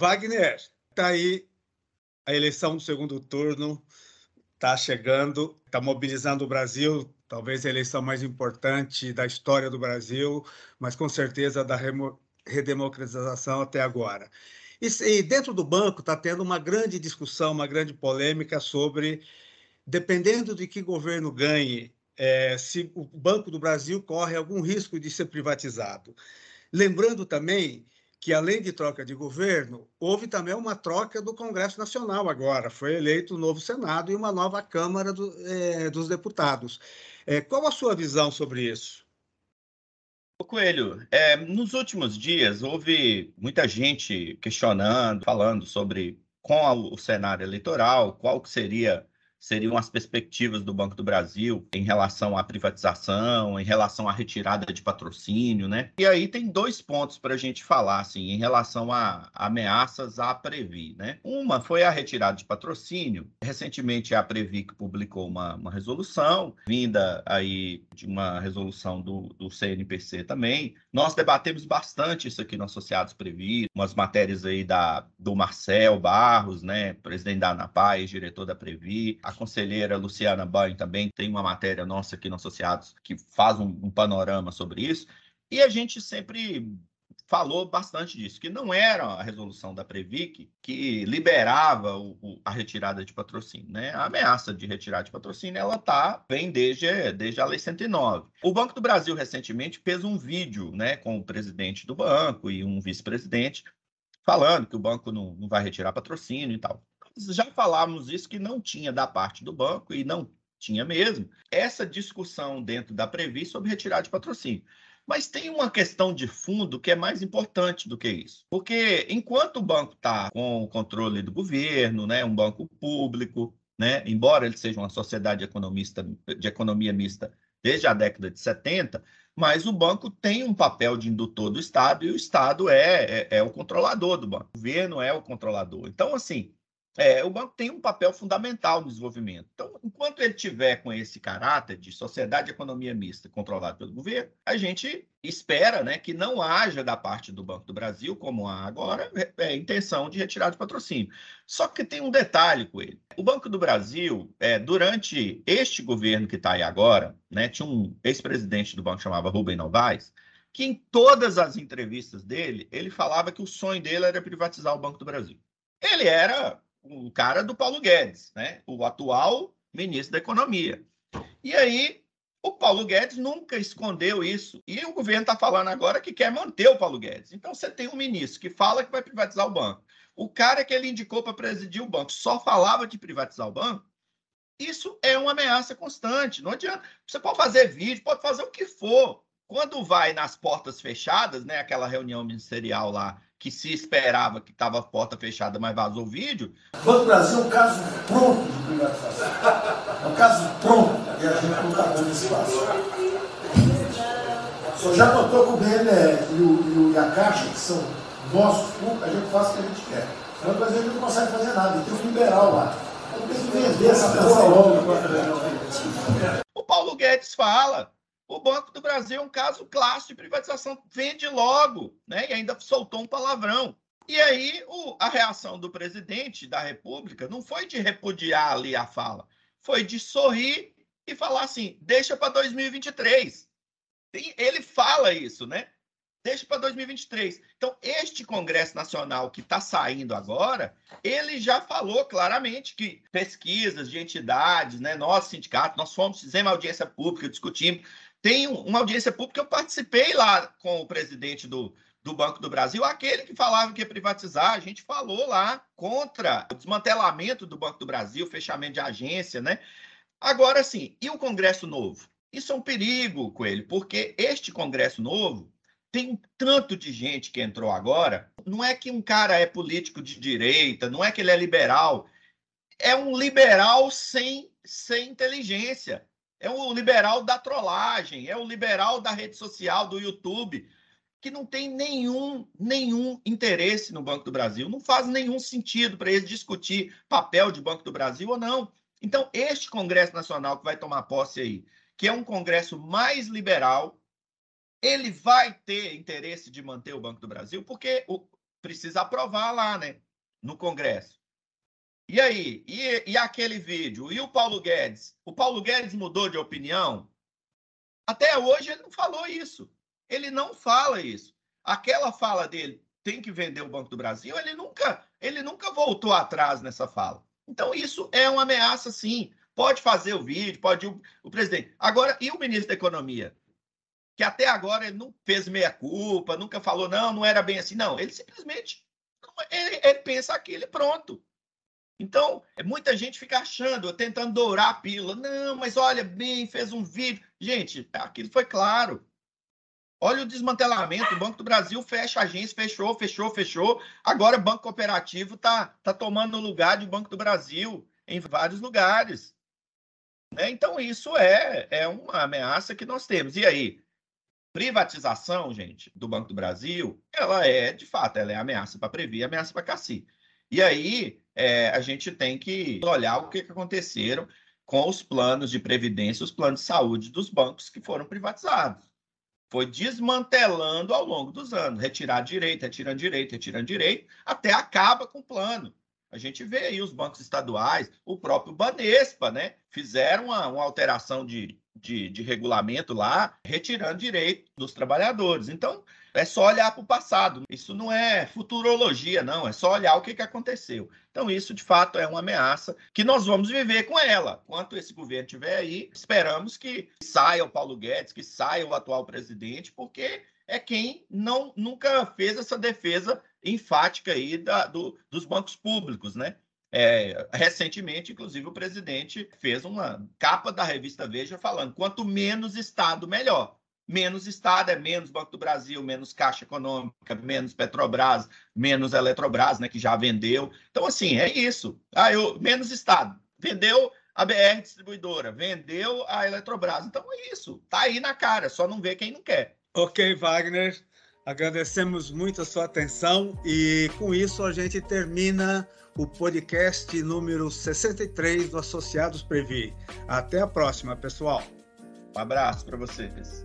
Wagner, está aí a eleição do segundo turno, está chegando, está mobilizando o Brasil, talvez a eleição mais importante da história do Brasil, mas com certeza da redemocratização até agora. E, dentro do banco está tendo uma grande discussão, uma grande polêmica sobre, dependendo de que governo ganhe, é, se o Banco do Brasil corre algum risco de ser privatizado. Lembrando também que, além de troca de governo, houve também uma troca do Congresso Nacional agora. Foi eleito um novo Senado e uma nova Câmara do, é, dos Deputados. É, qual a sua visão sobre isso? Coelho, é, nos últimos dias houve muita gente questionando, falando sobre com o cenário eleitoral, qual que seria seriam as perspectivas do Banco do Brasil em relação à privatização, em relação à retirada de patrocínio, né? E aí tem dois pontos para a gente falar, assim, em relação a ameaças à Previ, né? Uma foi a retirada de patrocínio. Recentemente a Previ publicou uma, uma resolução, vinda aí de uma resolução do, do CNPC também. Nós debatemos bastante isso aqui no Associados Previ, umas matérias aí da, do Marcel Barros, né? Presidente da ANAPAI, diretor da Previ, a conselheira Luciana Banho também tem uma matéria nossa aqui no Associados que faz um, um panorama sobre isso. E a gente sempre falou bastante disso, que não era a resolução da Previc que liberava o, o, a retirada de patrocínio, né? A ameaça de retirada de patrocínio, ela tá vem desde, desde a Lei 109. O Banco do Brasil recentemente fez um vídeo, né, com o presidente do banco e um vice-presidente falando que o banco não, não vai retirar patrocínio e tal já falávamos isso que não tinha da parte do banco e não tinha mesmo essa discussão dentro da Previ sobre retirada de patrocínio. Mas tem uma questão de fundo que é mais importante do que isso. Porque enquanto o banco está com o controle do governo, né, um banco público, né, embora ele seja uma sociedade economista, de economia mista desde a década de 70, mas o banco tem um papel de indutor do Estado e o Estado é, é, é o controlador do banco. O governo é o controlador. Então, assim, é, o banco tem um papel fundamental no desenvolvimento. Então, enquanto ele tiver com esse caráter de sociedade e economia mista controlado pelo governo, a gente espera né, que não haja da parte do Banco do Brasil, como há agora, é, intenção de retirar de patrocínio. Só que tem um detalhe com ele. O Banco do Brasil, é, durante este governo que está aí agora, né, tinha um ex-presidente do banco chamava Rubem Novaes, que em todas as entrevistas dele, ele falava que o sonho dele era privatizar o Banco do Brasil. Ele era o cara do Paulo Guedes, né? o atual ministro da Economia. E aí, o Paulo Guedes nunca escondeu isso. E o governo está falando agora que quer manter o Paulo Guedes. Então, você tem um ministro que fala que vai privatizar o banco. O cara que ele indicou para presidir o banco só falava de privatizar o banco. Isso é uma ameaça constante. Não adianta. Você pode fazer vídeo, pode fazer o que for. Quando vai nas portas fechadas, né, aquela reunião ministerial lá que se esperava que estava a porta fechada, mas vazou o vídeo. O Banco Brasil é um caso pronto de privatização. É um caso pronto e a gente não está dando espaço. Só já notou que o BNE e, o, e a Caixa, que são nossos públicos, a gente faz o que a gente quer. Mas o Brasil não consegue fazer nada, tem um liberal lá. Então tem que vender essa porra logo. O Paulo Guedes fala o Banco do Brasil é um caso clássico de privatização. Vende logo, né? E ainda soltou um palavrão. E aí, o, a reação do presidente da República não foi de repudiar ali a fala, foi de sorrir e falar assim: deixa para 2023. Ele fala isso, né? Deixa para 2023. Então, este Congresso Nacional que está saindo agora, ele já falou claramente que pesquisas de entidades, né? Nós, sindicato, nós fomos, fizemos audiência pública, discutimos tem uma audiência pública, eu participei lá com o presidente do, do Banco do Brasil, aquele que falava que ia privatizar, a gente falou lá contra o desmantelamento do Banco do Brasil, fechamento de agência, né? Agora sim, e o Congresso Novo? Isso é um perigo, Coelho, porque este Congresso Novo tem um tanto de gente que entrou agora. Não é que um cara é político de direita, não é que ele é liberal. É um liberal sem, sem inteligência. É o liberal da trollagem, é o liberal da rede social, do YouTube, que não tem nenhum, nenhum interesse no Banco do Brasil. Não faz nenhum sentido para eles discutir papel de Banco do Brasil ou não. Então, este Congresso Nacional que vai tomar posse aí, que é um Congresso mais liberal, ele vai ter interesse de manter o Banco do Brasil, porque o, precisa aprovar lá, né? No Congresso. E aí? E, e aquele vídeo? E o Paulo Guedes? O Paulo Guedes mudou de opinião? Até hoje ele não falou isso. Ele não fala isso. Aquela fala dele, tem que vender o Banco do Brasil, ele nunca, ele nunca voltou atrás nessa fala. Então, isso é uma ameaça, sim. Pode fazer o vídeo, pode o, o presidente. Agora, e o ministro da Economia? Que até agora ele não fez meia-culpa, nunca falou, não, não era bem assim. Não, ele simplesmente ele, ele pensa aquilo e pronto. Então, muita gente fica achando, tentando dourar a pílula. Não, mas olha bem, fez um vídeo. Gente, aquilo foi claro. Olha o desmantelamento. O Banco do Brasil fecha agência, fechou, fechou, fechou. Agora o Banco Cooperativo está tá tomando o lugar de Banco do Brasil em vários lugares. Né? Então, isso é, é uma ameaça que nós temos. E aí? Privatização, gente, do Banco do Brasil, ela é, de fato, ela é ameaça para prever, ameaça para cacique. E aí, é, a gente tem que olhar o que, que aconteceram com os planos de previdência, os planos de saúde dos bancos que foram privatizados. Foi desmantelando ao longo dos anos, retirar direito, retirando direito, retirando direito, até acaba com o plano. A gente vê aí os bancos estaduais, o próprio Banespa, né? Fizeram uma, uma alteração de, de, de, regulamento lá, retirando direito dos trabalhadores. Então, é só olhar para o passado. Isso não é futurologia, não. É só olhar o que, que aconteceu. Então, isso, de fato, é uma ameaça que nós vamos viver com ela. Enquanto esse governo estiver aí, esperamos que saia o Paulo Guedes, que saia o atual presidente, porque é quem não nunca fez essa defesa enfática aí da, do, dos bancos públicos, né? É, recentemente, inclusive, o presidente fez uma capa da revista Veja falando: quanto menos Estado, melhor. Menos Estado é menos Banco do Brasil, menos Caixa Econômica, menos Petrobras, menos Eletrobras, né, que já vendeu. Então, assim, é isso. Ah, eu, menos Estado. Vendeu a BR Distribuidora, vendeu a Eletrobras. Então, é isso. Tá aí na cara, só não vê quem não quer. Ok, Wagner. Agradecemos muito a sua atenção e com isso a gente termina o podcast número 63 do Associados Previ. Até a próxima, pessoal. Um abraço para vocês.